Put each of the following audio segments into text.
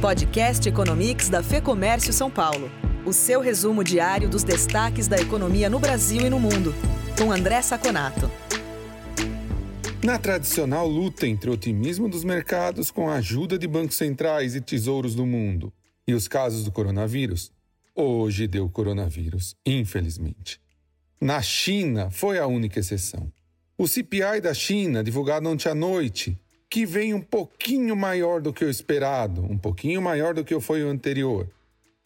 Podcast Economics da Fê Comércio São Paulo. O seu resumo diário dos destaques da economia no Brasil e no mundo. Com André Saconato. Na tradicional luta entre o otimismo dos mercados com a ajuda de bancos centrais e tesouros do mundo e os casos do coronavírus, hoje deu coronavírus, infelizmente. Na China foi a única exceção. O CPI da China, divulgado ontem à noite, que vem um pouquinho maior do que o esperado, um pouquinho maior do que foi o anterior,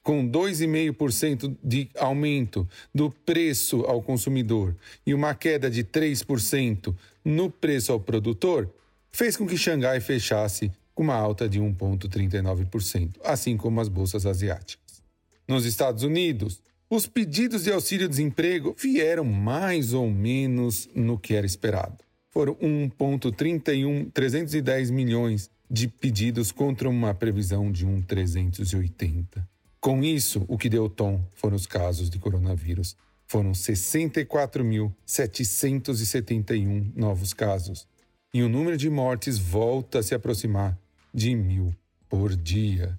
com 2,5% de aumento do preço ao consumidor e uma queda de 3% no preço ao produtor, fez com que Xangai fechasse com uma alta de 1,39%, assim como as bolsas asiáticas. Nos Estados Unidos, os pedidos de auxílio-desemprego vieram mais ou menos no que era esperado foram 1,31 310 milhões de pedidos contra uma previsão de 1,380. Com isso, o que deu tom foram os casos de coronavírus. Foram 64.771 novos casos. E o número de mortes volta a se aproximar de mil por dia.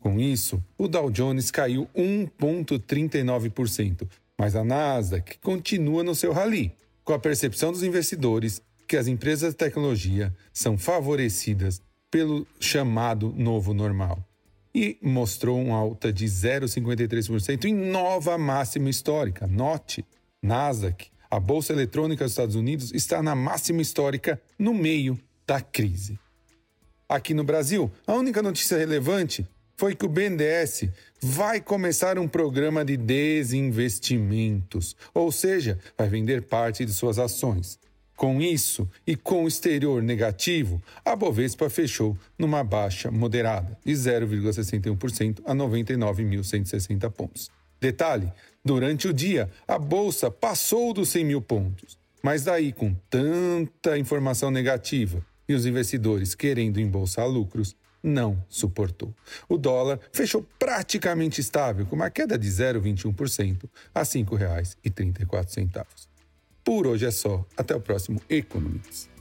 Com isso, o Dow Jones caiu 1,39%, mas a Nasdaq continua no seu rally, com a percepção dos investidores que as empresas de tecnologia são favorecidas pelo chamado novo normal. E mostrou uma alta de 0,53% em nova máxima histórica. Note, Nasdaq, a bolsa eletrônica dos Estados Unidos, está na máxima histórica no meio da crise. Aqui no Brasil, a única notícia relevante foi que o BNDES vai começar um programa de desinvestimentos, ou seja, vai vender parte de suas ações. Com isso e com o exterior negativo, a Bovespa fechou numa baixa moderada de 0,61% a 99.160 pontos. Detalhe: durante o dia, a bolsa passou dos 100 mil pontos, mas daí, com tanta informação negativa e os investidores querendo embolsar lucros, não suportou. O dólar fechou praticamente estável, com uma queda de 0,21% a R$ 5,34. Por hoje é só. Até o próximo Economics.